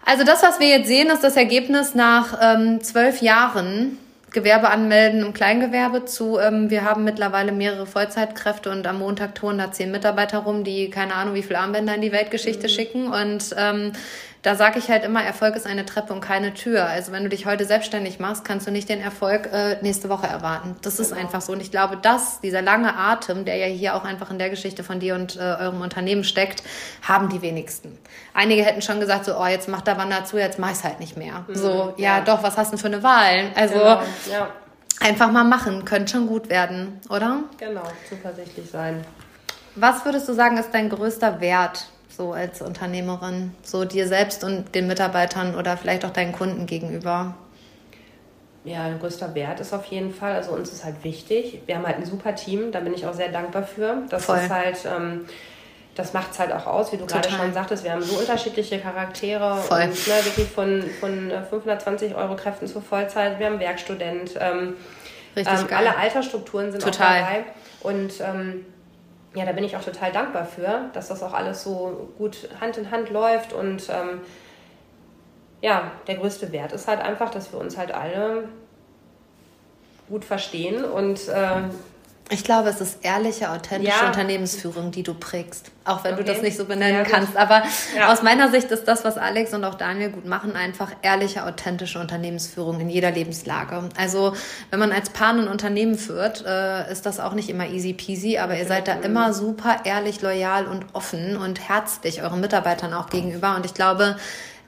Speaker 1: Also das, was wir jetzt sehen, ist das Ergebnis nach ähm, zwölf Jahren Gewerbe anmelden im Kleingewerbe zu. Ähm, wir haben mittlerweile mehrere Vollzeitkräfte und am Montag touren da zehn Mitarbeiter rum, die keine Ahnung, wie viele Armbänder in die Weltgeschichte mhm. schicken. Und ähm, da sage ich halt immer, Erfolg ist eine Treppe und keine Tür. Also wenn du dich heute selbstständig machst, kannst du nicht den Erfolg äh, nächste Woche erwarten. Das ist genau. einfach so. Und ich glaube, dass dieser lange Atem, der ja hier auch einfach in der Geschichte von dir und äh, eurem Unternehmen steckt, haben die wenigsten. Einige hätten schon gesagt, so, oh, jetzt macht der Wander zu, jetzt mach ich's halt nicht mehr. Mhm, so, ja, ja, doch, was hast du denn für eine Wahl? Also, genau, ja einfach mal machen, könnte schon gut werden, oder?
Speaker 2: Genau, zuversichtlich sein.
Speaker 1: Was würdest du sagen, ist dein größter Wert so als Unternehmerin, so dir selbst und den Mitarbeitern oder vielleicht auch deinen Kunden gegenüber?
Speaker 2: Ja, ein größter Wert ist auf jeden Fall, also uns ist halt wichtig. Wir haben halt ein super Team, da bin ich auch sehr dankbar für. Das Voll. ist halt, ähm, das macht es halt auch aus, wie du gerade schon sagtest, wir haben so unterschiedliche Charaktere Voll. und ne, wirklich von, von 520 äh, Euro Kräften zur Vollzeit. Wir haben Werkstudent, ähm, Richtig ähm, geil. alle Altersstrukturen sind Total. auch dabei. Und ähm, ja, da bin ich auch total dankbar für, dass das auch alles so gut Hand in Hand läuft und ähm, ja, der größte Wert ist halt einfach, dass wir uns halt alle gut verstehen und äh,
Speaker 1: ich glaube, es ist ehrliche, authentische ja. Unternehmensführung, die du prägst. Auch wenn okay. du das nicht so benennen ja, kannst. Aber ja. aus meiner Sicht ist das, was Alex und auch Daniel gut machen, einfach ehrliche, authentische Unternehmensführung in jeder Lebenslage. Also, wenn man als Paar ein Unternehmen führt, äh, ist das auch nicht immer easy peasy, aber ihr seid da immer super ehrlich, loyal und offen und herzlich euren Mitarbeitern auch gegenüber. Und ich glaube,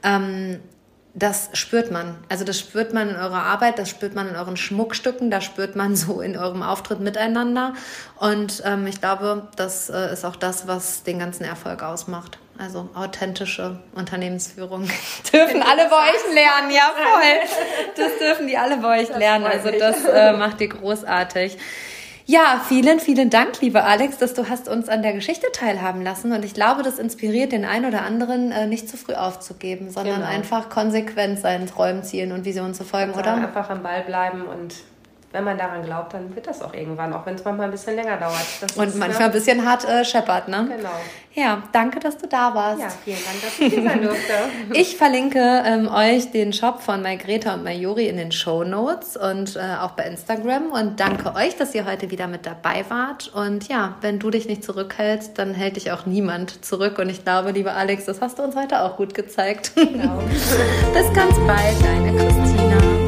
Speaker 1: ähm, das spürt man. Also das spürt man in eurer Arbeit, das spürt man in euren Schmuckstücken, das spürt man so in eurem Auftritt miteinander. Und ähm, ich glaube, das äh, ist auch das, was den ganzen Erfolg ausmacht. Also authentische Unternehmensführung dürfen alle bei euch lernen, ja voll. Das dürfen die alle bei euch lernen. Also das äh, macht ihr großartig. Ja, vielen, vielen Dank, liebe Alex, dass du hast uns an der Geschichte teilhaben lassen. Und ich glaube, das inspiriert den einen oder anderen, äh, nicht zu früh aufzugeben, sondern genau. einfach konsequent seinen Träumen, Zielen und Visionen zu folgen, oder?
Speaker 2: Einfach am Ball bleiben und wenn man daran glaubt, dann wird das auch irgendwann, auch wenn es manchmal ein bisschen länger dauert.
Speaker 1: Das und ist, manchmal ne? ein bisschen hart äh, scheppert, ne?
Speaker 2: Genau.
Speaker 1: Ja, danke, dass du da warst.
Speaker 2: Ja, vielen Dank, dass ich hier sein durfte.
Speaker 1: ich verlinke ähm, euch den Shop von Greta und Mayuri in den Show Notes und äh, auch bei Instagram und danke euch, dass ihr heute wieder mit dabei wart. Und ja, wenn du dich nicht zurückhältst, dann hält dich auch niemand zurück. Und ich glaube, liebe Alex, das hast du uns heute auch gut gezeigt. Genau. Bis ganz bald, deine Christina.